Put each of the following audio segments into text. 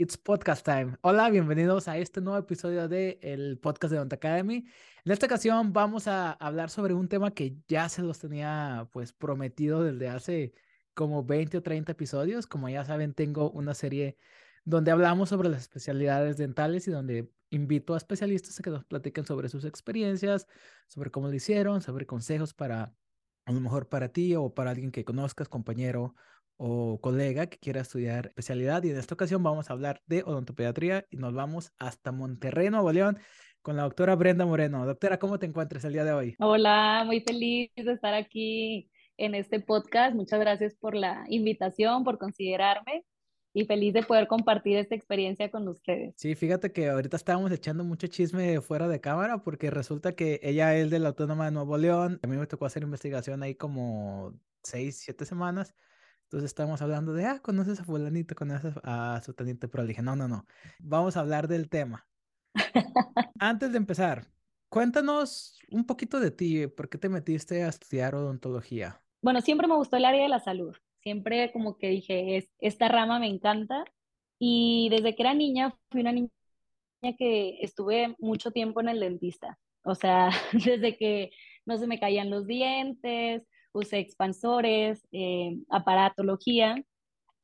It's Podcast Time. Hola, bienvenidos a este nuevo episodio del el podcast de Don't Academy. En esta ocasión vamos a hablar sobre un tema que ya se los tenía pues prometido desde hace como 20 o 30 episodios. Como ya saben, tengo una serie donde hablamos sobre las especialidades dentales y donde invito a especialistas a que nos platiquen sobre sus experiencias, sobre cómo lo hicieron, sobre consejos para a lo mejor para ti o para alguien que conozcas, compañero o colega que quiera estudiar especialidad. Y en esta ocasión vamos a hablar de odontopediatría y nos vamos hasta Monterrey, Nuevo León, con la doctora Brenda Moreno. Doctora, ¿cómo te encuentras el día de hoy? Hola, muy feliz de estar aquí en este podcast. Muchas gracias por la invitación, por considerarme y feliz de poder compartir esta experiencia con ustedes. Sí, fíjate que ahorita estábamos echando mucho chisme fuera de cámara porque resulta que ella es de la Autónoma de Nuevo León. A mí me tocó hacer investigación ahí como seis, siete semanas. Entonces estábamos hablando de, ah, conoces a fulanito, conoces a su teniente, pero le dije, no, no, no, vamos a hablar del tema. Antes de empezar, cuéntanos un poquito de ti, ¿por qué te metiste a estudiar odontología? Bueno, siempre me gustó el área de la salud siempre como que dije, es, esta rama me encanta. Y desde que era niña, fui una niña que estuve mucho tiempo en el dentista. O sea, desde que no se me caían los dientes, usé expansores, eh, aparatología,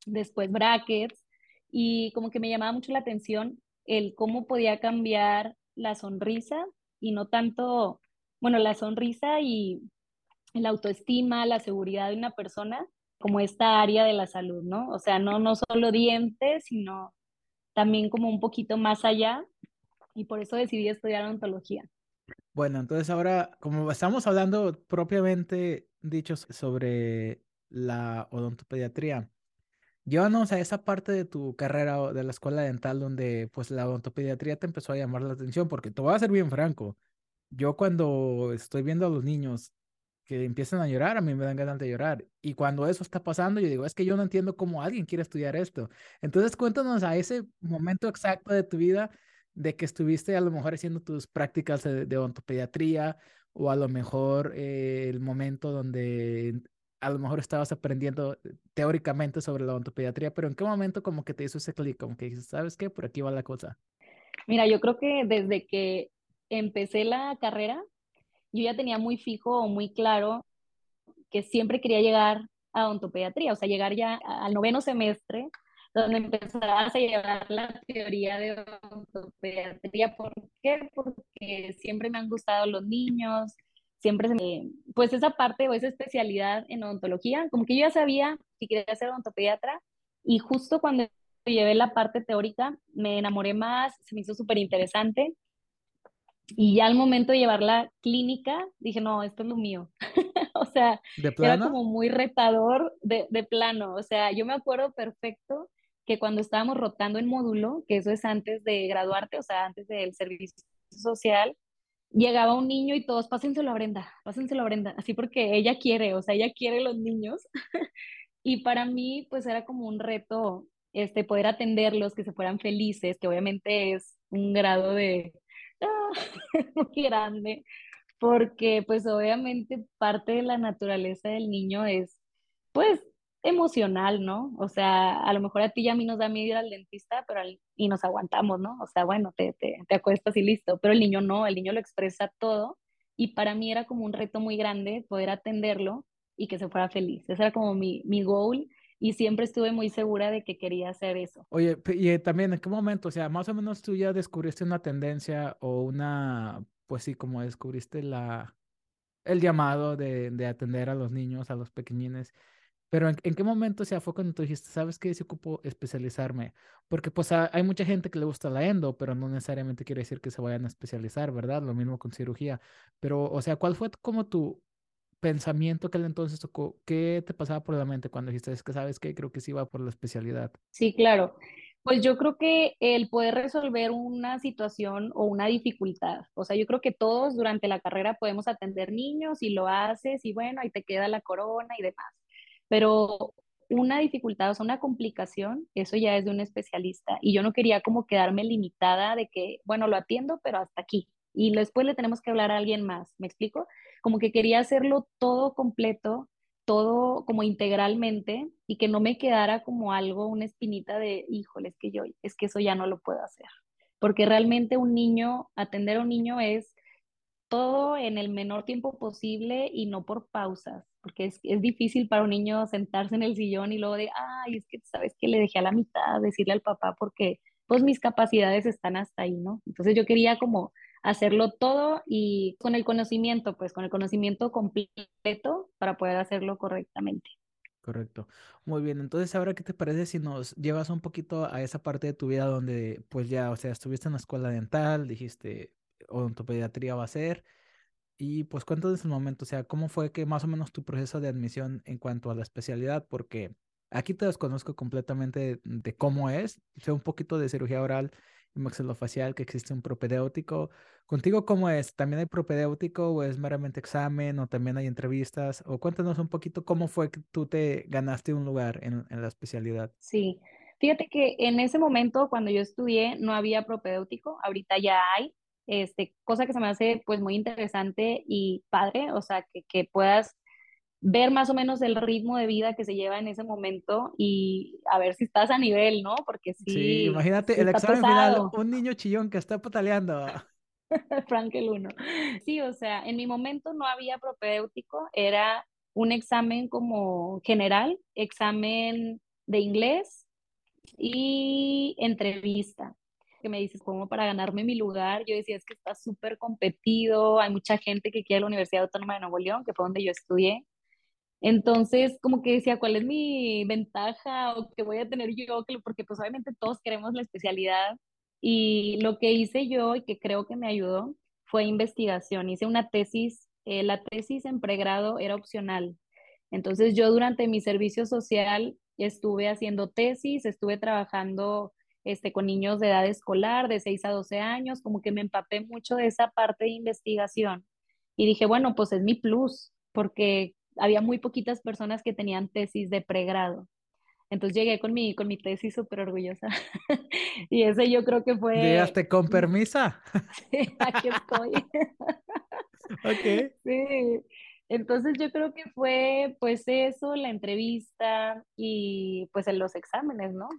después brackets, y como que me llamaba mucho la atención el cómo podía cambiar la sonrisa y no tanto, bueno, la sonrisa y la autoestima, la seguridad de una persona como esta área de la salud, ¿no? O sea, no, no solo dientes, sino también como un poquito más allá y por eso decidí estudiar odontología. Bueno, entonces ahora, como estamos hablando propiamente dicho sobre la odontopediatría, llévanos a esa parte de tu carrera de la escuela dental donde pues la odontopediatría te empezó a llamar la atención, porque te voy a ser bien franco, yo cuando estoy viendo a los niños que empiezan a llorar, a mí me dan ganas de llorar. Y cuando eso está pasando, yo digo, es que yo no entiendo cómo alguien quiere estudiar esto. Entonces, cuéntanos a ese momento exacto de tu vida de que estuviste a lo mejor haciendo tus prácticas de, de odontopediatría o a lo mejor eh, el momento donde a lo mejor estabas aprendiendo teóricamente sobre la odontopediatría, pero ¿en qué momento como que te hizo ese clic? Como que dices, ¿sabes qué? Por aquí va la cosa. Mira, yo creo que desde que empecé la carrera, yo ya tenía muy fijo o muy claro que siempre quería llegar a odontopediatría, o sea, llegar ya al noveno semestre, donde empezabas a llevar la teoría de odontopediatría. ¿Por qué? Porque siempre me han gustado los niños, siempre se me, pues esa parte o esa especialidad en odontología, como que yo ya sabía que quería ser odontopediatra y justo cuando llevé la parte teórica me enamoré más, se me hizo súper interesante y ya al momento de llevar la clínica, dije, no, esto es lo mío. o sea, era como muy retador de, de, plano. O sea, yo me acuerdo perfecto que cuando estábamos rotando en módulo, que eso es antes de graduarte, o sea, antes del servicio social, llegaba un niño y todos, pásenselo a Brenda, pásenselo a Brenda, así porque ella quiere, o sea, ella quiere los niños. y para mí, pues era como un reto este, poder atenderlos, que se fueran felices, que obviamente es un grado de, muy grande, porque pues obviamente parte de la naturaleza del niño es pues emocional, ¿no? O sea, a lo mejor a ti y a mí nos da miedo ir al dentista, pero y nos aguantamos, ¿no? O sea, bueno, te, te, te acuestas y listo, pero el niño no, el niño lo expresa todo y para mí era como un reto muy grande poder atenderlo y que se fuera feliz. Ese era como mi, mi goal y siempre estuve muy segura de que quería hacer eso. Oye, y eh, también, ¿en qué momento? O sea, más o menos tú ya descubriste una tendencia o una, pues sí, como descubriste la, el llamado de, de atender a los niños, a los pequeñines. Pero ¿en, qué momento, o sea, fue cuando tú dijiste, ¿sabes qué? Se ocupo especializarme. Porque pues hay mucha gente que le gusta la endo, pero no necesariamente quiere decir que se vayan a especializar, ¿verdad? Lo mismo con cirugía. Pero, o sea, ¿cuál fue como tu, pensamiento que entonces tocó, ¿qué te pasaba por la mente cuando dijiste, es que sabes que creo que sí va por la especialidad? Sí, claro. Pues yo creo que el poder resolver una situación o una dificultad, o sea, yo creo que todos durante la carrera podemos atender niños y lo haces y bueno, ahí te queda la corona y demás, pero una dificultad, o sea, una complicación, eso ya es de un especialista y yo no quería como quedarme limitada de que, bueno, lo atiendo, pero hasta aquí, y después le tenemos que hablar a alguien más, ¿me explico? Como que quería hacerlo todo completo todo como integralmente y que no me quedara como algo, una espinita de, híjole, es que yo, es que eso ya no lo puedo hacer. Porque realmente un niño, atender a un niño es todo en el menor tiempo posible y no por pausas, porque es, es, difícil para un niño sentarse en el sillón y luego de, ay, es que sabes que le dejé a la mitad, decirle al papá porque pues mis capacidades están hasta ahí, ¿no? Entonces yo quería como hacerlo todo y con el conocimiento, pues con el conocimiento completo para poder hacerlo correctamente. Correcto. Muy bien, entonces ahora qué te parece si nos llevas un poquito a esa parte de tu vida donde pues ya, o sea, estuviste en la escuela dental, dijiste odontopediatría va a ser y pues cuéntanos el momento, o sea, cómo fue que más o menos tu proceso de admisión en cuanto a la especialidad, porque aquí te desconozco completamente de, cómo es, sé un poquito de cirugía oral y maxilofacial, que existe un propedéutico. Contigo, ¿cómo es? ¿También hay propedéutico o es meramente examen o también hay entrevistas? O cuéntanos un poquito cómo fue que tú te ganaste un lugar en, en la especialidad. Sí, fíjate que en ese momento cuando yo estudié no había propedéutico, ahorita ya hay, este, cosa que se me hace pues muy interesante y padre, o sea, que, que puedas ver más o menos el ritmo de vida que se lleva en ese momento y a ver si estás a nivel, ¿no? Porque sí. Sí, imagínate el examen final, un niño chillón que está pataleando. Frank el uno. Sí, o sea, en mi momento no había propedéutico, era un examen como general, examen de inglés y entrevista que me dices, como para ganarme mi lugar, yo decía, es que está súper competido, hay mucha gente que quiere la Universidad Autónoma de Nuevo León, que fue donde yo estudié. Entonces, como que decía, ¿cuál es mi ventaja o qué voy a tener yo? Porque pues obviamente todos queremos la especialidad. Y lo que hice yo y que creo que me ayudó fue investigación. Hice una tesis, eh, la tesis en pregrado era opcional. Entonces yo durante mi servicio social estuve haciendo tesis, estuve trabajando este, con niños de edad escolar, de 6 a 12 años, como que me empapé mucho de esa parte de investigación. Y dije, bueno, pues es mi plus, porque había muy poquitas personas que tenían tesis de pregrado. Entonces llegué con mi, con mi tesis súper orgullosa. y ese yo creo que fue... ¿Llegaste con permisa? sí, aquí estoy. ok. Sí. Entonces yo creo que fue pues eso, la entrevista y pues en los exámenes, ¿no?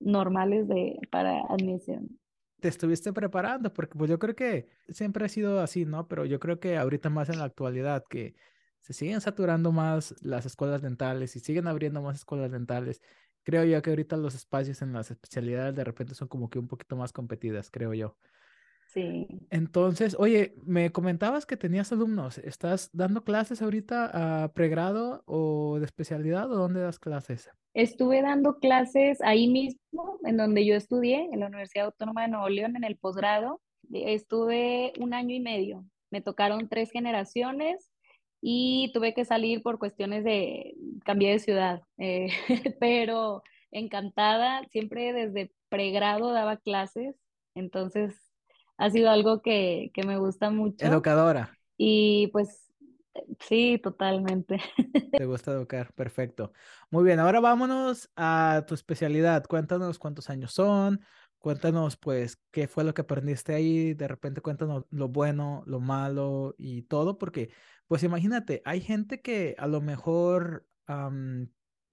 Normales de, para admisión. Te estuviste preparando, porque pues yo creo que siempre ha sido así, ¿no? Pero yo creo que ahorita más en la actualidad, que se siguen saturando más las escuelas dentales y siguen abriendo más escuelas dentales. Creo yo que ahorita los espacios en las especialidades de repente son como que un poquito más competidas, creo yo. Sí. Entonces, oye, me comentabas que tenías alumnos. ¿Estás dando clases ahorita a pregrado o de especialidad o dónde das clases? Estuve dando clases ahí mismo, en donde yo estudié, en la Universidad Autónoma de Nuevo León, en el posgrado. Estuve un año y medio. Me tocaron tres generaciones y tuve que salir por cuestiones de cambié de ciudad, eh, pero encantada, siempre desde pregrado daba clases, entonces ha sido algo que, que me gusta mucho. Educadora. Y pues Sí, totalmente. Te gusta educar, perfecto. Muy bien, ahora vámonos a tu especialidad. Cuéntanos cuántos años son, cuéntanos pues qué fue lo que aprendiste ahí, de repente cuéntanos lo bueno, lo malo y todo, porque pues imagínate, hay gente que a lo mejor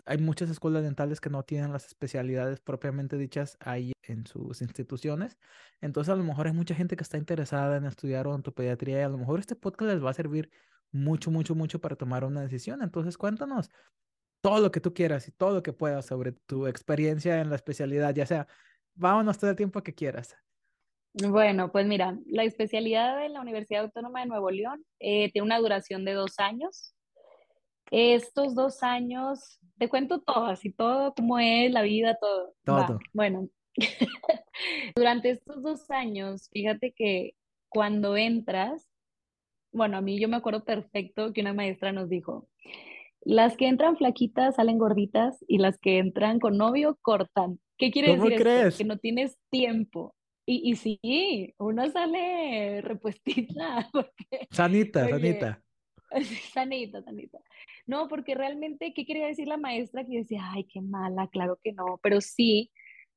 hay muchas escuelas dentales que no tienen las especialidades propiamente dichas ahí en sus instituciones. Entonces a lo mejor hay mucha gente que está interesada en estudiar odontopediatría y a lo mejor este podcast les va a servir mucho, mucho, mucho para tomar una decisión. Entonces, cuéntanos todo lo que tú quieras y todo lo que puedas sobre tu experiencia en la especialidad, ya sea, vámonos todo el tiempo que quieras. Bueno, pues mira, la especialidad de la Universidad Autónoma de Nuevo León eh, tiene una duración de dos años. Estos dos años, te cuento todo, así todo, cómo es la vida, todo. Todo. Bueno, durante estos dos años, fíjate que cuando entras, bueno, a mí yo me acuerdo perfecto que una maestra nos dijo, las que entran flaquitas salen gorditas y las que entran con novio cortan. ¿Qué quiere decir crees? Que no tienes tiempo. Y, y sí, uno sale repuestita. sanita, sanita. Sanita, sanita. No, porque realmente, ¿qué quería decir la maestra? Que decía, ay, qué mala, claro que no, pero sí,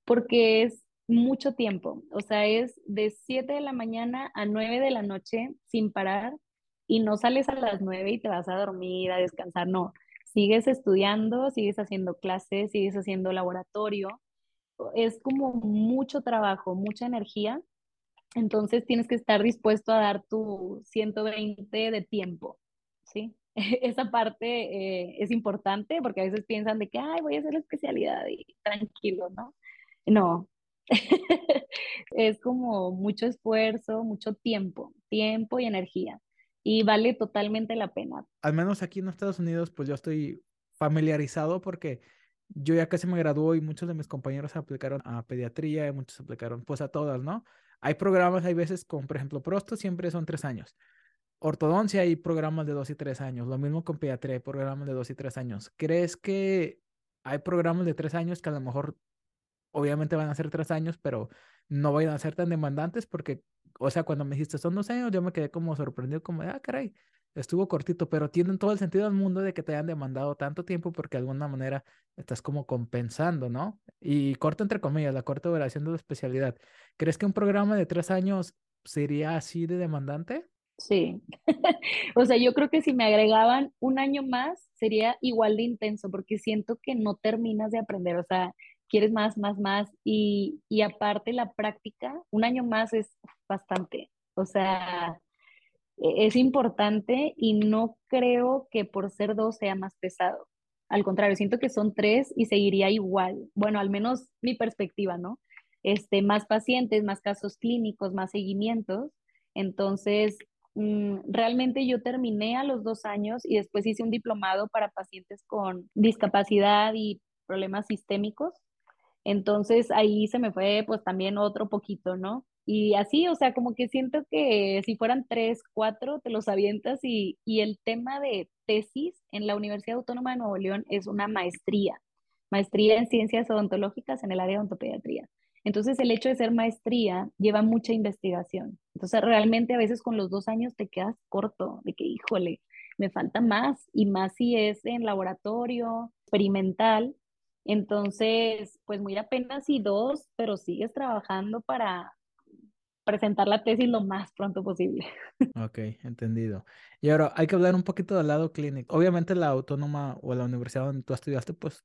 porque es mucho tiempo, o sea, es de 7 de la mañana a 9 de la noche sin parar y no sales a las nueve y te vas a dormir, a descansar, no. Sigues estudiando, sigues haciendo clases, sigues haciendo laboratorio. Es como mucho trabajo, mucha energía. Entonces tienes que estar dispuesto a dar tu 120 de tiempo, ¿sí? Esa parte eh, es importante porque a veces piensan de que, ay, voy a hacer la especialidad y tranquilo, ¿no? No, es como mucho esfuerzo, mucho tiempo, tiempo y energía. Y vale totalmente la pena. Al menos aquí en Estados Unidos, pues yo estoy familiarizado porque yo ya casi me graduó y muchos de mis compañeros aplicaron a pediatría y muchos aplicaron pues a todas, ¿no? Hay programas, hay veces con, por ejemplo, prosto siempre son tres años. Ortodoncia hay programas de dos y tres años. Lo mismo con pediatría, hay programas de dos y tres años. ¿Crees que hay programas de tres años que a lo mejor obviamente van a ser tres años, pero no vayan a ser tan demandantes porque, o sea, cuando me dijiste son dos años, yo me quedé como sorprendido, como, ah, caray, estuvo cortito, pero tienen todo el sentido del mundo de que te hayan demandado tanto tiempo porque de alguna manera estás como compensando, ¿no? Y corto entre comillas, la corta duración de la especialidad. ¿Crees que un programa de tres años sería así de demandante? Sí, o sea, yo creo que si me agregaban un año más sería igual de intenso porque siento que no terminas de aprender, o sea, quieres más, más, más. Y, y aparte la práctica, un año más es bastante. O sea, e, es importante y no creo que por ser dos sea más pesado. Al contrario, siento que son tres y seguiría igual. Bueno, al menos mi perspectiva, ¿no? Este, más pacientes, más casos clínicos, más seguimientos. Entonces, realmente yo terminé a los dos años y después hice un diplomado para pacientes con discapacidad y problemas sistémicos. Entonces ahí se me fue pues también otro poquito, ¿no? Y así, o sea, como que siento que si fueran tres, cuatro, te los avientas y, y el tema de tesis en la Universidad Autónoma de Nuevo León es una maestría, maestría en ciencias odontológicas en el área de odontopediatría. Entonces el hecho de ser maestría lleva mucha investigación. Entonces realmente a veces con los dos años te quedas corto, de que híjole, me falta más y más si es en laboratorio, experimental, entonces, pues muy apenas y dos, pero sigues trabajando para presentar la tesis lo más pronto posible. Ok, entendido. Y ahora hay que hablar un poquito del lado clínico. Obviamente la autónoma o la universidad donde tú estudiaste, pues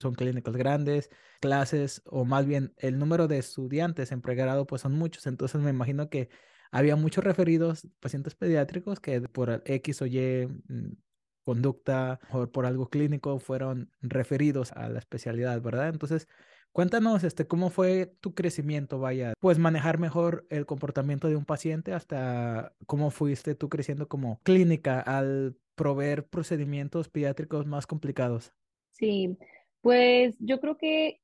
son clínicos grandes, clases, o más bien el número de estudiantes en pregrado, pues son muchos. Entonces me imagino que había muchos referidos, pacientes pediátricos, que por X o Y mm, conducta o por algo clínico fueron referidos a la especialidad, ¿verdad? Entonces, cuéntanos este cómo fue tu crecimiento, vaya, pues manejar mejor el comportamiento de un paciente hasta cómo fuiste tú creciendo como clínica al proveer procedimientos pediátricos más complicados. Sí, pues yo creo que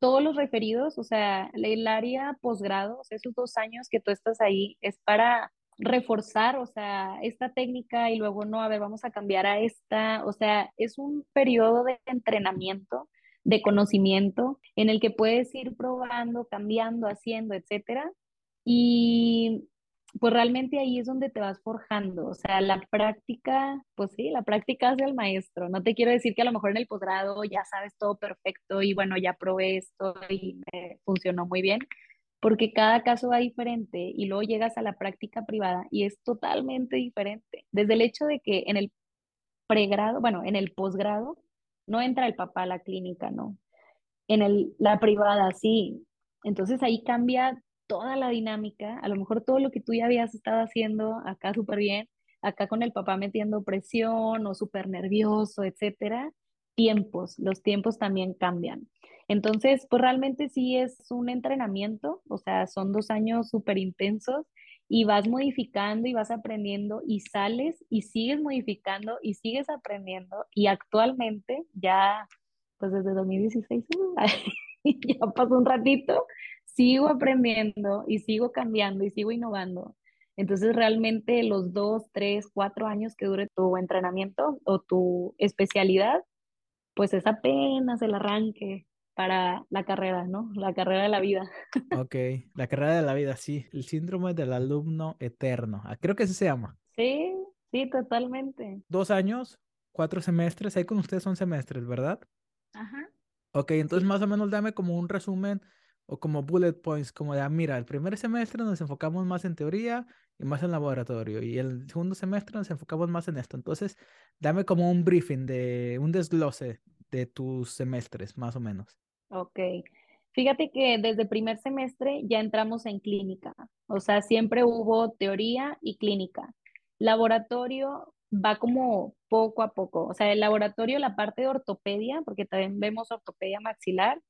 todos los referidos, o sea, el área posgrado, esos dos años que tú estás ahí, es para reforzar, o sea, esta técnica y luego no, a ver, vamos a cambiar a esta, o sea, es un periodo de entrenamiento, de conocimiento, en el que puedes ir probando, cambiando, haciendo, etcétera. Y pues realmente ahí es donde te vas forjando, o sea, la práctica, pues sí, la práctica hace el maestro. No te quiero decir que a lo mejor en el posgrado ya sabes todo perfecto y bueno, ya probé esto y funcionó muy bien, porque cada caso va diferente y luego llegas a la práctica privada y es totalmente diferente. Desde el hecho de que en el pregrado, bueno, en el posgrado, no entra el papá a la clínica, ¿no? En el, la privada, sí. Entonces ahí cambia toda la dinámica, a lo mejor todo lo que tú ya habías estado haciendo acá súper bien, acá con el papá metiendo presión o súper nervioso, etcétera, tiempos, los tiempos también cambian. Entonces, pues realmente sí es un entrenamiento, o sea, son dos años súper intensos y vas modificando y vas aprendiendo y sales y sigues modificando y sigues aprendiendo y actualmente ya, pues desde 2016, ya pasó un ratito, sigo aprendiendo y sigo cambiando y sigo innovando. Entonces, realmente los dos, tres, cuatro años que dure tu entrenamiento o tu especialidad, pues es apenas el arranque para la carrera, ¿no? La carrera de la vida. Ok, la carrera de la vida, sí. El síndrome del alumno eterno. Ah, creo que así se llama. Sí, sí, totalmente. Dos años, cuatro semestres. Ahí con ustedes son semestres, ¿verdad? Ajá. Ok, entonces más o menos dame como un resumen o como bullet points, como de, ah, mira, el primer semestre nos enfocamos más en teoría y más en laboratorio, y el segundo semestre nos enfocamos más en esto. Entonces, dame como un briefing de un desglose de tus semestres, más o menos. Ok. Fíjate que desde primer semestre ya entramos en clínica, o sea, siempre hubo teoría y clínica. Laboratorio va como poco a poco, o sea, el laboratorio, la parte de ortopedia, porque también vemos ortopedia maxilar,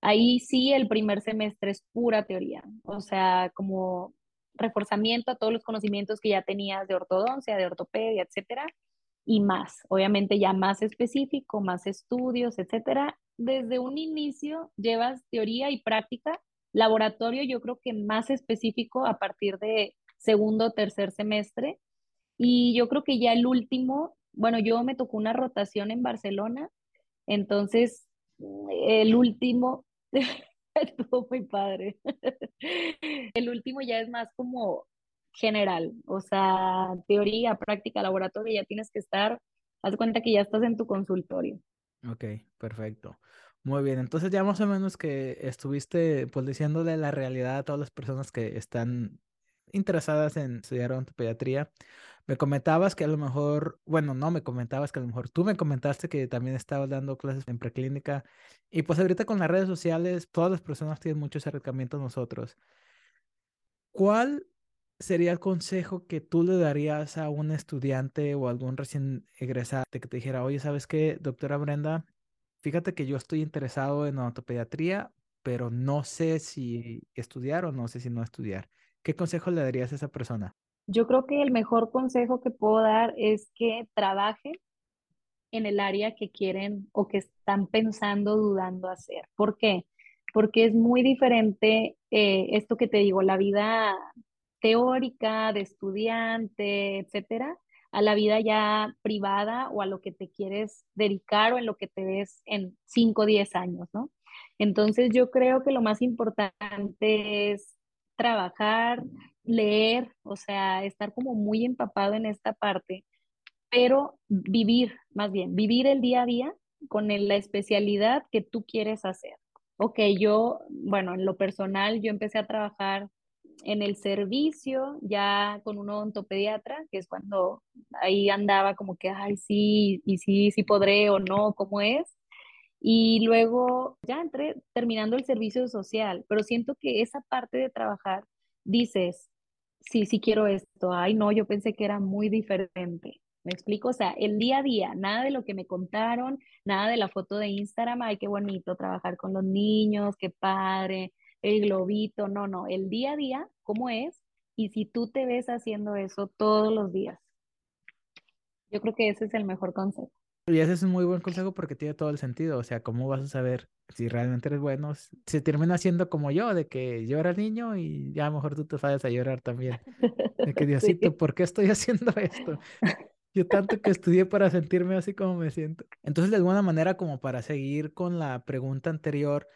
ahí sí el primer semestre es pura teoría, o sea, como reforzamiento a todos los conocimientos que ya tenías de ortodoncia, de ortopedia, etcétera, y más, obviamente ya más específico, más estudios, etcétera. Desde un inicio llevas teoría y práctica, laboratorio yo creo que más específico a partir de segundo o tercer semestre, y yo creo que ya el último, bueno, yo me tocó una rotación en Barcelona, entonces el último estuvo muy padre. El último ya es más como general, o sea, teoría, práctica, laboratorio, ya tienes que estar, haz cuenta que ya estás en tu consultorio. Ok, perfecto. Muy bien, entonces ya más o menos que estuviste pues diciéndole la realidad a todas las personas que están interesadas en estudiar ontopediatría. Me comentabas que a lo mejor, bueno, no me comentabas que a lo mejor tú me comentaste que también estabas dando clases en preclínica y pues ahorita con las redes sociales todas las personas tienen mucho acercamiento a nosotros. ¿Cuál sería el consejo que tú le darías a un estudiante o algún recién egresado que te dijera, oye, ¿sabes qué, doctora Brenda? Fíjate que yo estoy interesado en ontopediatría, pero no sé si estudiar o no sé si no estudiar. ¿Qué consejo le darías a esa persona? Yo creo que el mejor consejo que puedo dar es que trabaje en el área que quieren o que están pensando, dudando hacer. ¿Por qué? Porque es muy diferente eh, esto que te digo, la vida teórica de estudiante, etcétera, a la vida ya privada o a lo que te quieres dedicar o en lo que te ves en 5 o 10 años, ¿no? Entonces yo creo que lo más importante es trabajar, leer, o sea, estar como muy empapado en esta parte, pero vivir, más bien, vivir el día a día con la especialidad que tú quieres hacer. Ok, yo, bueno, en lo personal, yo empecé a trabajar en el servicio ya con un odontopediatra, que es cuando ahí andaba como que, ay, sí, y sí, sí podré o no, ¿cómo es? Y luego ya entré terminando el servicio social, pero siento que esa parte de trabajar, dices, sí, sí quiero esto, ay, no, yo pensé que era muy diferente. ¿Me explico? O sea, el día a día, nada de lo que me contaron, nada de la foto de Instagram, ay, qué bonito trabajar con los niños, qué padre, el globito, no, no, el día a día, ¿cómo es? Y si tú te ves haciendo eso todos los días, yo creo que ese es el mejor consejo. Y ese es un muy buen consejo porque tiene todo el sentido. O sea, ¿cómo vas a saber si realmente eres bueno? Se termina siendo como yo, de que yo era niño y ya a lo mejor tú te sabes a llorar también. De que Diosito, ¿por qué estoy haciendo esto? Yo tanto que estudié para sentirme así como me siento. Entonces, de alguna manera, como para seguir con la pregunta anterior,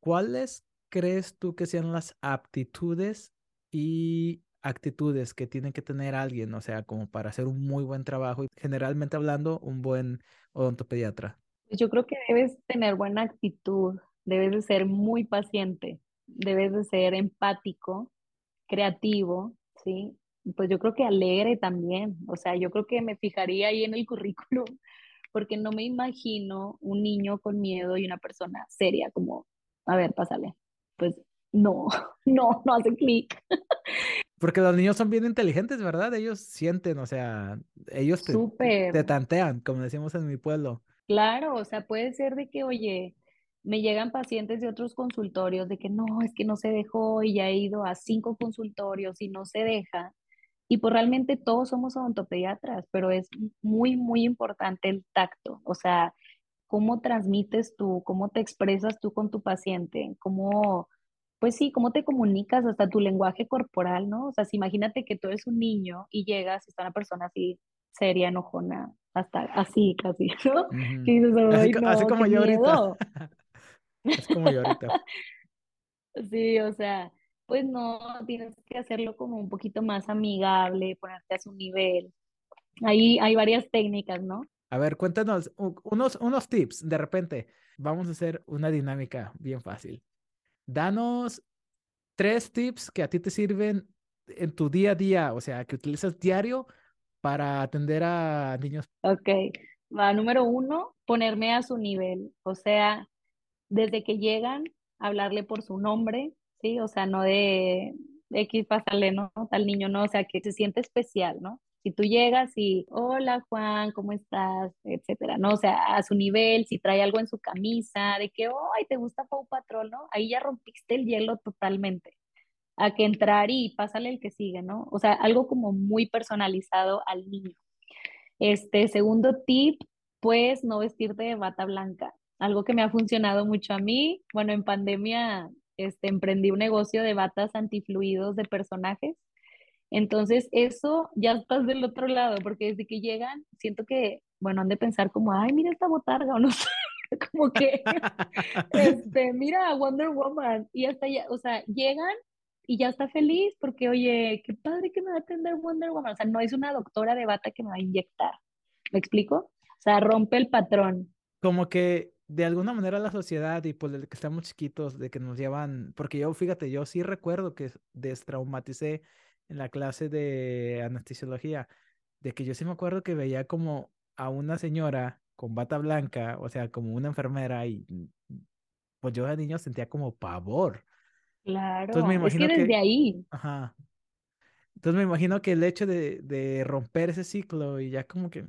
¿cuáles crees tú que sean las aptitudes y actitudes que tiene que tener alguien, o sea, como para hacer un muy buen trabajo y generalmente hablando, un buen odontopediatra? Yo creo que debes tener buena actitud, debes de ser muy paciente, debes de ser empático, creativo, ¿sí? Pues yo creo que alegre también, o sea, yo creo que me fijaría ahí en el currículum, porque no me imagino un niño con miedo y una persona seria como, a ver, pásale. Pues no, no, no hace clic. Porque los niños son bien inteligentes, ¿verdad? Ellos sienten, o sea, ellos te, te, tantean, como decimos en mi pueblo. Claro, o sea, puede ser de que, oye, me llegan pacientes de otros consultorios de que no, es que no se dejó y ya he ido a cinco consultorios y no se deja. Y pues realmente todos somos odontopediatras, pero es muy, muy importante el tacto, o sea, cómo transmites tú, cómo te expresas tú con tu paciente, cómo pues sí, cómo te comunicas, hasta tu lenguaje corporal, ¿no? O sea, si imagínate que tú eres un niño y llegas y está una persona así seria, enojona, hasta así casi, ¿no? dices, así, así, como yo ahorita. es como yo ahorita. Sí, o sea, pues no, tienes que hacerlo como un poquito más amigable, ponerte a su nivel. Ahí hay varias técnicas, ¿no? A ver, cuéntanos unos, unos tips. De repente, vamos a hacer una dinámica bien fácil. Danos tres tips que a ti te sirven en tu día a día, o sea, que utilizas diario para atender a niños. Ok, va, número uno, ponerme a su nivel, o sea, desde que llegan, hablarle por su nombre, ¿sí? O sea, no de X, pásale, ¿no? Tal niño, ¿no? O sea, que se siente especial, ¿no? Si tú llegas y, hola Juan, ¿cómo estás? Etcétera, ¿no? O sea, a su nivel, si trae algo en su camisa, de que, ay, ¿te gusta Pau Patrol, no? Ahí ya rompiste el hielo totalmente. A que entrar y pásale el que sigue, ¿no? O sea, algo como muy personalizado al niño. Este, segundo tip, pues no vestirte de bata blanca. Algo que me ha funcionado mucho a mí. Bueno, en pandemia este, emprendí un negocio de batas antifluidos de personajes. Entonces, eso ya estás del otro lado, porque desde que llegan, siento que, bueno, han de pensar como, ay, mira esta botarga, o no sé, como que, este, mira Wonder Woman, y hasta ya, o sea, llegan y ya está feliz porque, oye, qué padre que me va a atender Wonder Woman. O sea, no es una doctora de bata que me va a inyectar. ¿Me explico? O sea, rompe el patrón. Como que de alguna manera la sociedad y por el que estamos chiquitos, de que nos llevan, porque yo, fíjate, yo sí recuerdo que destraumaticé en la clase de anestesiología, de que yo sí me acuerdo que veía como a una señora con bata blanca, o sea, como una enfermera y pues yo de niño sentía como pavor. Claro, Entonces me imagino es que desde ahí. Ajá. Entonces me imagino que el hecho de, de romper ese ciclo y ya como que,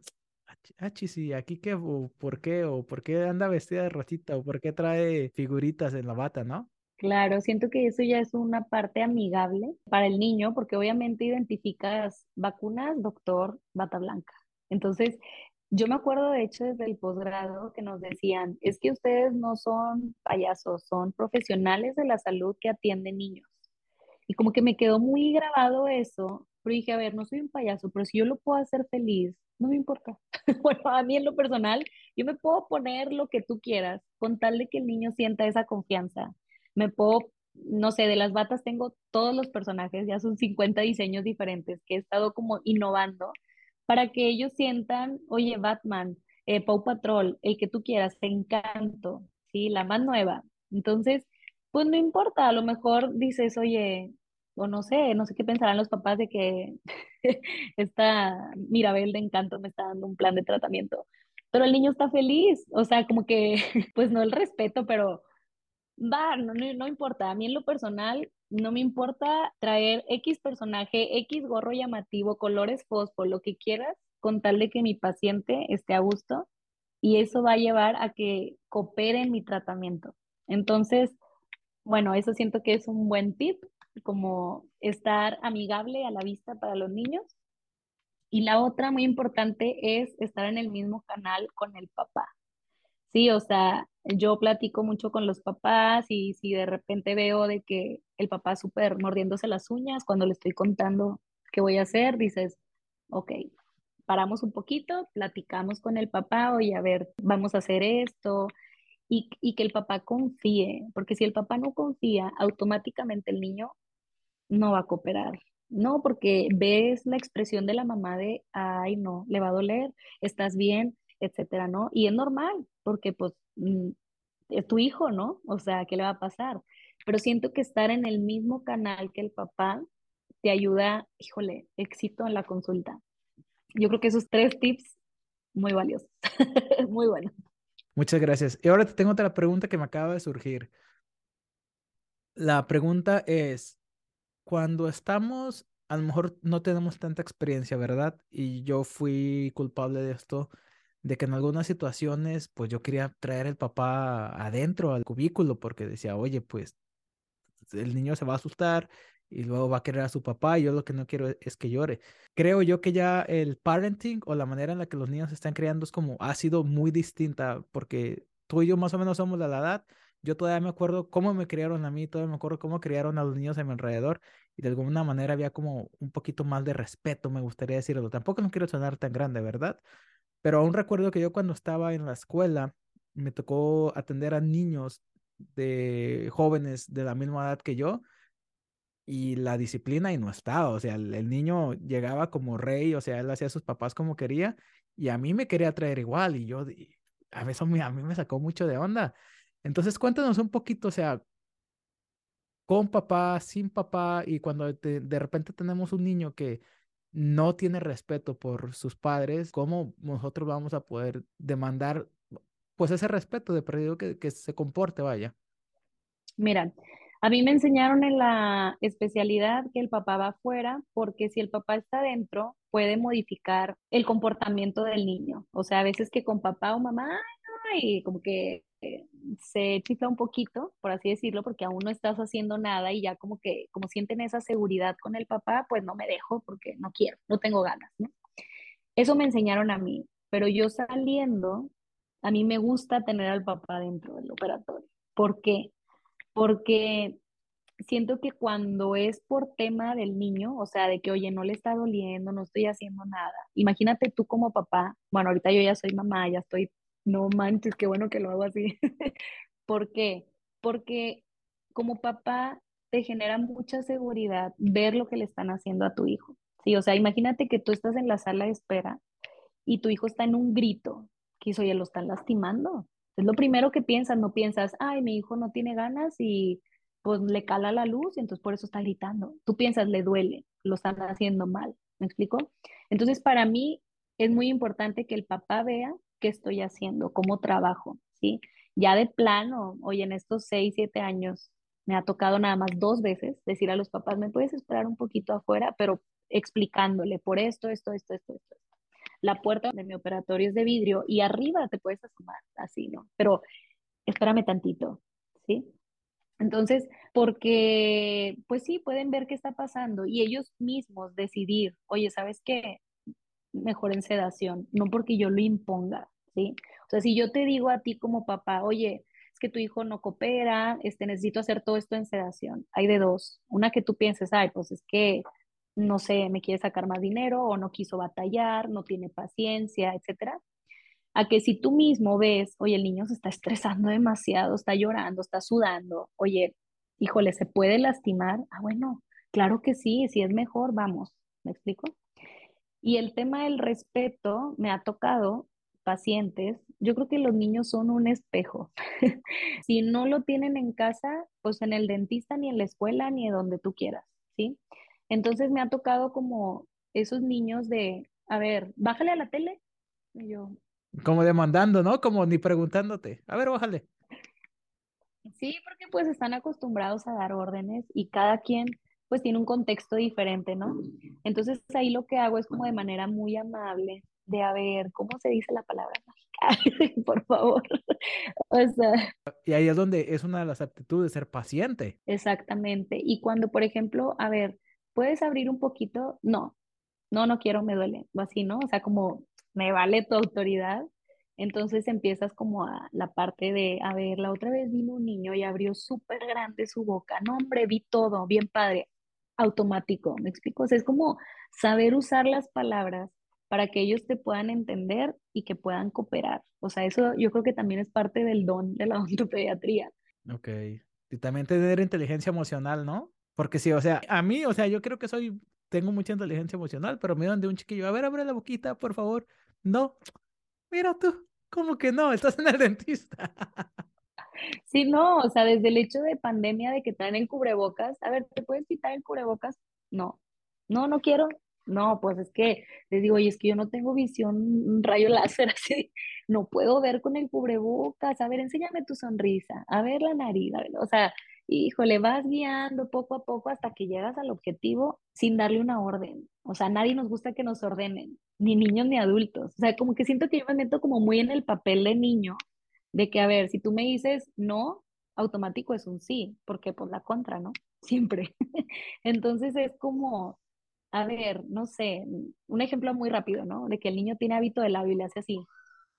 ah, sí, aquí qué, o por qué, o por qué anda vestida de rosita, o por qué trae figuritas en la bata, ¿no? Claro, siento que eso ya es una parte amigable para el niño, porque obviamente identificas vacunas, doctor, bata blanca. Entonces, yo me acuerdo de hecho desde el posgrado que nos decían, es que ustedes no son payasos, son profesionales de la salud que atienden niños. Y como que me quedó muy grabado eso, pero dije, a ver, no soy un payaso, pero si yo lo puedo hacer feliz, no me importa. bueno, a mí en lo personal, yo me puedo poner lo que tú quieras, con tal de que el niño sienta esa confianza. Me puedo, no sé, de las batas tengo todos los personajes, ya son 50 diseños diferentes que he estado como innovando para que ellos sientan, oye, Batman, eh, Paw Patrol, el que tú quieras, Encanto, ¿sí? La más nueva. Entonces, pues no importa, a lo mejor dices, oye, o no sé, no sé qué pensarán los papás de que esta Mirabel de Encanto me está dando un plan de tratamiento, pero el niño está feliz, o sea, como que, pues no el respeto, pero va, no, no, no importa, a mí en lo personal no me importa traer X personaje, X gorro llamativo, colores fosfo, lo que quieras, con tal de que mi paciente esté a gusto y eso va a llevar a que coopere en mi tratamiento. Entonces, bueno, eso siento que es un buen tip, como estar amigable a la vista para los niños. Y la otra muy importante es estar en el mismo canal con el papá. Sí, o sea, yo platico mucho con los papás y si de repente veo de que el papá súper mordiéndose las uñas cuando le estoy contando qué voy a hacer, dices, ok, paramos un poquito, platicamos con el papá, oye, a ver, vamos a hacer esto, y, y, que el papá confíe, porque si el papá no confía, automáticamente el niño no va a cooperar. No, porque ves la expresión de la mamá de, ay, no, le va a doler, estás bien, etcétera, ¿no? Y es normal, porque pues mm, es tu hijo, ¿no? O sea, ¿qué le va a pasar? Pero siento que estar en el mismo canal que el papá te ayuda, híjole, éxito en la consulta. Yo creo que esos tres tips, muy valiosos, muy buenos. Muchas gracias. Y ahora te tengo otra pregunta que me acaba de surgir. La pregunta es, cuando estamos, a lo mejor no tenemos tanta experiencia, ¿verdad? Y yo fui culpable de esto de que en algunas situaciones, pues yo quería traer el papá adentro al cubículo porque decía, oye, pues el niño se va a asustar y luego va a querer a su papá y yo lo que no quiero es que llore. Creo yo que ya el parenting o la manera en la que los niños se están criando es como ha sido muy distinta porque tú y yo más o menos somos de la edad. Yo todavía me acuerdo cómo me criaron a mí, todavía me acuerdo cómo criaron a los niños a mi alrededor y de alguna manera había como un poquito más de respeto, me gustaría decirlo. Tampoco no quiero sonar tan grande, ¿verdad? Pero aún recuerdo que yo cuando estaba en la escuela me tocó atender a niños de jóvenes de la misma edad que yo y la disciplina ahí no estaba, o sea, el, niño llegaba como rey, o sea, él hacía a sus papás como quería y a mí me quería traer igual y yo, a eso a mí me sacó mucho de onda. Entonces cuéntanos un poquito, o sea, con papá, sin papá, y cuando de repente tenemos un niño que no tiene respeto por sus padres, ¿cómo nosotros vamos a poder demandar pues ese respeto de perdido que, que se comporte, vaya? Mira, a mí me enseñaron en la especialidad que el papá va afuera porque si el papá está dentro puede modificar el comportamiento del niño. O sea, a veces que con papá o mamá, y como que se chifla un poquito, por así decirlo, porque aún no estás haciendo nada y ya como que, como sienten esa seguridad con el papá, pues no me dejo porque no quiero, no tengo ganas. Eso me enseñaron a mí, pero yo saliendo, a mí me gusta tener al papá dentro del operatorio. ¿Por qué? Porque siento que cuando es por tema del niño, o sea, de que, oye, no le está doliendo, no estoy haciendo nada. Imagínate tú como papá, bueno, ahorita yo ya soy mamá, ya estoy no manches, qué bueno que lo hago así. ¿Por qué? Porque como papá te genera mucha seguridad ver lo que le están haciendo a tu hijo. Sí, o sea, imagínate que tú estás en la sala de espera y tu hijo está en un grito, que ya lo están lastimando. Es lo primero que piensas, no piensas, ay, mi hijo no tiene ganas y pues le cala la luz y entonces por eso está gritando. Tú piensas, le duele, lo están haciendo mal. ¿Me explico? Entonces, para mí es muy importante que el papá vea qué estoy haciendo, cómo trabajo, ¿sí? Ya de plano, hoy en estos seis, siete años, me ha tocado nada más dos veces decir a los papás, ¿me puedes esperar un poquito afuera? Pero explicándole por esto, esto, esto, esto, esto. La puerta de mi operatorio es de vidrio y arriba te puedes asomar, así, ¿no? Pero espérame tantito, ¿sí? Entonces, porque, pues sí, pueden ver qué está pasando y ellos mismos decidir, oye, ¿sabes qué? Mejor en sedación, no porque yo lo imponga, ¿sí? O sea, si yo te digo a ti como papá, oye, es que tu hijo no coopera, este, necesito hacer todo esto en sedación, hay de dos. Una que tú pienses, ay, pues es que, no sé, me quiere sacar más dinero o no quiso batallar, no tiene paciencia, etcétera. A que si tú mismo ves, oye, el niño se está estresando demasiado, está llorando, está sudando, oye, híjole, ¿se puede lastimar? Ah, bueno, claro que sí, si es mejor, vamos, ¿me explico? Y el tema del respeto me ha tocado pacientes, yo creo que los niños son un espejo. si no lo tienen en casa, pues en el dentista, ni en la escuela, ni en donde tú quieras, ¿sí? Entonces me ha tocado como esos niños de, a ver, bájale a la tele. Y yo. Como demandando, ¿no? Como ni preguntándote. A ver, bájale. Sí, porque pues están acostumbrados a dar órdenes y cada quien pues tiene un contexto diferente, ¿no? Entonces ahí lo que hago es como de manera muy amable, de a ver, ¿cómo se dice la palabra mágica? Por favor. o sea. Y ahí es donde es una de las aptitudes, ser paciente. Exactamente. Y cuando, por ejemplo, a ver, ¿puedes abrir un poquito? No, no, no quiero, me duele. O así, ¿no? O sea, como me vale tu autoridad. Entonces empiezas como a la parte de, a ver, la otra vez vino un niño y abrió súper grande su boca. No, hombre, vi todo, bien padre, automático, ¿me explico? O sea, es como saber usar las palabras para que ellos te puedan entender y que puedan cooperar. O sea, eso yo creo que también es parte del don de la odontopediatría. Ok. Y también tener inteligencia emocional, ¿no? Porque sí, o sea, a mí, o sea, yo creo que soy, tengo mucha inteligencia emocional, pero me dan de un chiquillo, a ver, abre la boquita, por favor. No, mira tú, ¿cómo que no? Estás en el dentista. Sí, no, o sea, desde el hecho de pandemia, de que traen el cubrebocas, a ver, ¿te puedes quitar el cubrebocas? No, no, no quiero, no, pues es que les digo, oye, es que yo no tengo visión rayo láser así, no puedo ver con el cubrebocas, a ver, enséñame tu sonrisa, a ver la nariz, o sea, híjole, vas guiando poco a poco hasta que llegas al objetivo sin darle una orden. O sea, nadie nos gusta que nos ordenen, ni niños ni adultos. O sea, como que siento que yo me meto como muy en el papel de niño, de que, a ver, si tú me dices no, automático es un sí, porque por la contra, ¿no? Siempre. Entonces es como, a ver, no sé, un ejemplo muy rápido, ¿no? De que el niño tiene hábito de labio y le hace así,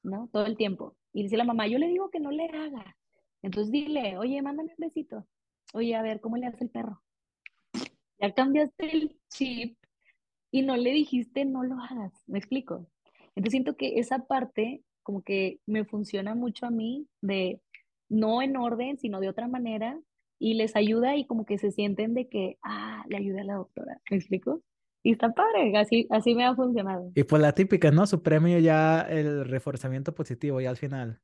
¿no? Todo el tiempo. Y dice la mamá, yo le digo que no le haga. Entonces dile, oye, mándame un besito. Oye, a ver, ¿cómo le hace el perro? Ya cambiaste el chip y no le dijiste no lo hagas. ¿Me explico? Entonces siento que esa parte como que me funciona mucho a mí de no en orden, sino de otra manera y les ayuda y como que se sienten de que, ah, le ayuda a la doctora. ¿Me explico? Y está padre, así, así me ha funcionado. Y pues la típica, ¿no? Su premio ya el reforzamiento positivo ya al final.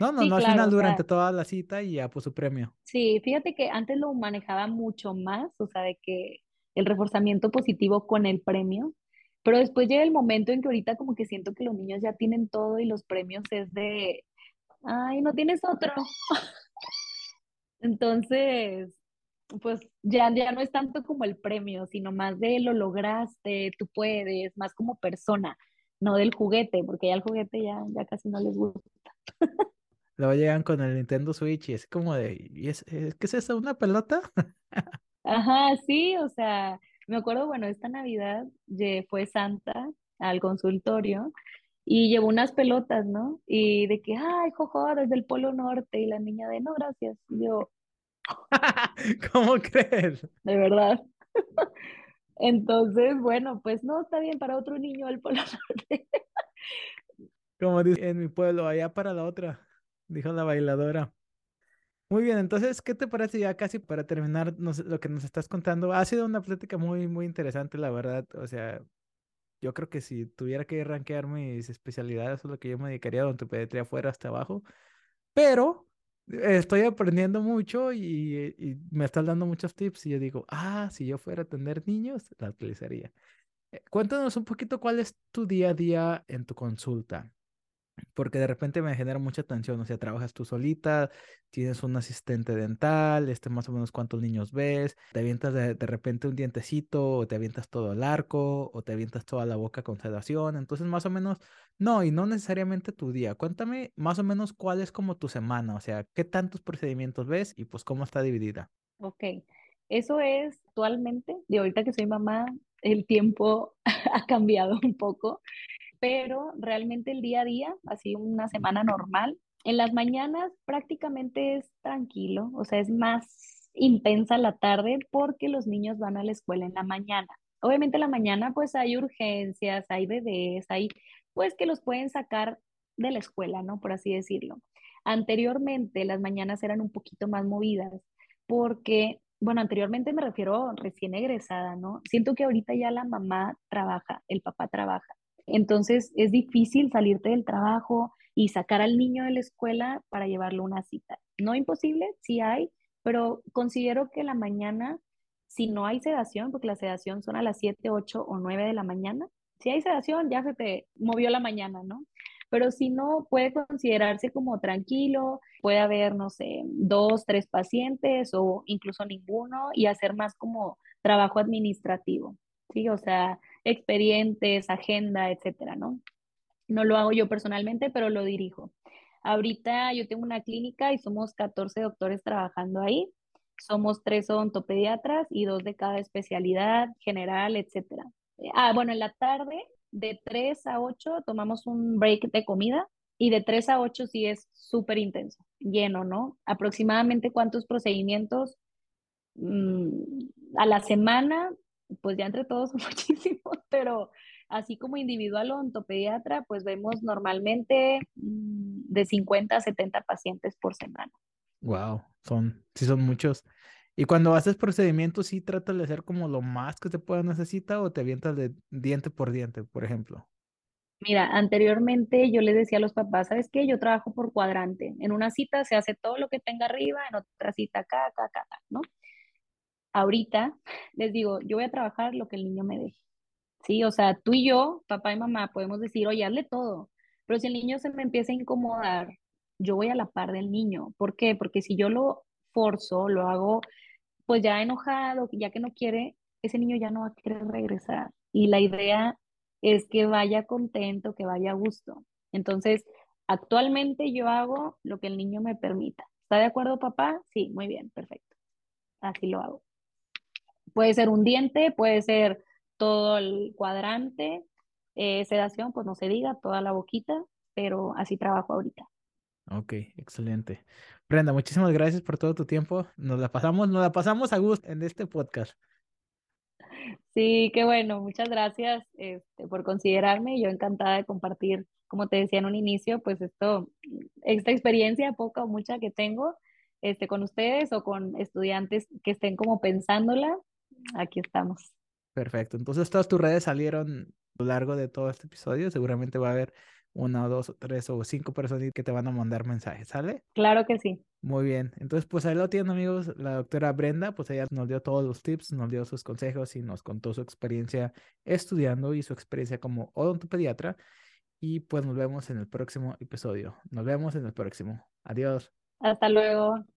No, no, Sí, no, al claro, final o durante sea, toda la cita y ya pues su premio. sí, fíjate que antes lo manejaba mucho más, o sea, de que el reforzamiento positivo con el premio, pero después llega el momento en que ahorita como que siento que los niños ya tienen todo y los premios es de, ay, no tienes otro. Entonces, pues ya, ya no es tanto como el premio, sino más de lo lograste, tú puedes, más como persona, no del juguete, porque ya el juguete ya, ya casi no les gusta. Luego llegan con el Nintendo Switch y es como de, ¿y es, es- ¿qué es eso? ¿Una pelota? Ajá, sí, o sea, me acuerdo, bueno, esta Navidad fue Santa al consultorio y llevó unas pelotas, ¿no? Y de que, ay, jojo, desde el Polo Norte, y la niña de, no, gracias, y yo, ¿Cómo crees? de verdad. Entonces, bueno, pues no, está bien para otro niño del Polo Norte. Como dice en mi pueblo, allá para la otra, dijo la bailadora. Muy bien, entonces, ¿qué te parece ya casi para terminar nos- lo que nos estás contando? Ha sido una plática muy, muy interesante, la verdad. O sea, yo creo que si tuviera que rankear mis especialidades o lo que yo me dedicaría a odontopediatría fuera hasta abajo, pero estoy aprendiendo mucho y, y me estás dando muchos tips y yo digo, ah, si yo fuera a atender niños, la utilizaría. Eh, Cuéntanos un poquito cuál es tu día a día en tu consulta porque de repente me genera mucha tensión, o sea, trabajas tú solita, tienes un asistente dental, este más o menos cuántos niños ves, te avientas de, de repente un dientecito, o te avientas todo el arco, o te avientas toda la boca con sedación, entonces más o menos, no, y no necesariamente tu día, cuéntame más o menos cuál es como tu semana, o sea, qué tantos procedimientos ves y pues cómo está dividida. Ok, eso es actualmente, de ahorita que soy mamá, el tiempo ha cambiado un poco, pero realmente el día a día, así una semana normal, en las mañanas prácticamente es tranquilo, o sea, es más intensa la tarde porque los niños van a la escuela en la mañana. Obviamente en la mañana pues hay urgencias, hay bebés, hay pues que los pueden sacar de la escuela, ¿no? Por así decirlo. Anteriormente las mañanas eran un poquito más movidas porque, bueno, anteriormente me refiero recién egresada, ¿no? Siento que ahorita ya la mamá trabaja, el papá trabaja. Entonces es difícil salirte del trabajo y sacar al niño de la escuela para llevarlo a una cita. No imposible, sí hay, pero considero que la mañana, si no hay sedación, porque la sedación son a las 7, 8 o 9 de la mañana, si hay sedación ya se te movió la mañana, ¿no? Pero si no, puede considerarse como tranquilo, puede haber, no sé, dos, tres pacientes o incluso ninguno y hacer más como trabajo administrativo, ¿sí? O sea, expedientes, agenda, etcétera, ¿no? No lo hago yo personalmente, pero lo dirijo. Ahorita yo tengo una clínica y somos 14 doctores trabajando ahí. Somos tres odontopediatras y dos de cada especialidad, general, etcétera. Ah, bueno, en la tarde, de 3 a 8 tomamos un break de comida y de 3 a 8 sí es súper intenso, lleno, ¿no? Aproximadamente cuántos procedimientos mm, a la semana, pues ya entre todos son muchísimos, pero así como individual o ontopediatra, pues vemos normalmente mm, de 50 a 70 pacientes por semana. Wow, son, sí son muchos. Y cuando haces procedimientos, sí tratas de hacer como lo más que se pueda necesita o te avientas de diente por diente, por ejemplo. Mira, anteriormente yo les decía a los papás, ¿sabes qué? Yo trabajo por cuadrante. En una cita se hace todo lo que tenga arriba, en otra cita acá, acá, acá, acá, ¿no? Ahorita les digo, yo voy a trabajar lo que el niño me deje. Sí, o sea, tú y yo, papá y mamá, podemos decir, oye, hazle todo. Pero si el niño se me empieza a incomodar, yo voy a la par del niño. ¿Por qué? Porque si yo lo forzo, lo hago pues ya enojado, ya que no quiere, ese niño ya no va a querer regresar. Y la idea es que vaya contento, que vaya a gusto. Entonces, actualmente yo hago lo que el niño me permita. ¿Está de acuerdo, papá? Sí, muy bien, perfecto. Así lo hago. Puede ser un diente, puede ser todo el cuadrante, eh, sedación, pues no se diga, toda la boquita, pero así trabajo ahorita. Ok, excelente. Brenda, muchísimas gracias por todo tu tiempo. Nos la pasamos, nos la pasamos a gusto en este podcast. Sí, qué bueno, muchas gracias este, por considerarme. Yo encantada de compartir, como te decía en un inicio, pues esto, esta experiencia, poca o mucha que tengo, este, con ustedes o con estudiantes que estén como pensándola. Aquí estamos. Perfecto. Entonces, todas tus redes salieron a lo largo de todo este episodio. Seguramente va a haber una o dos o tres o cinco personas que te van a mandar mensajes, ¿sale? Claro que sí. Muy bien, entonces pues ahí lo tienen amigos, la doctora Brenda, pues ella nos dio todos los tips, nos dio sus consejos y nos contó su experiencia estudiando y su experiencia como odontopediatra y pues nos vemos en el próximo episodio. Nos vemos en el próximo. Adiós. Hasta luego.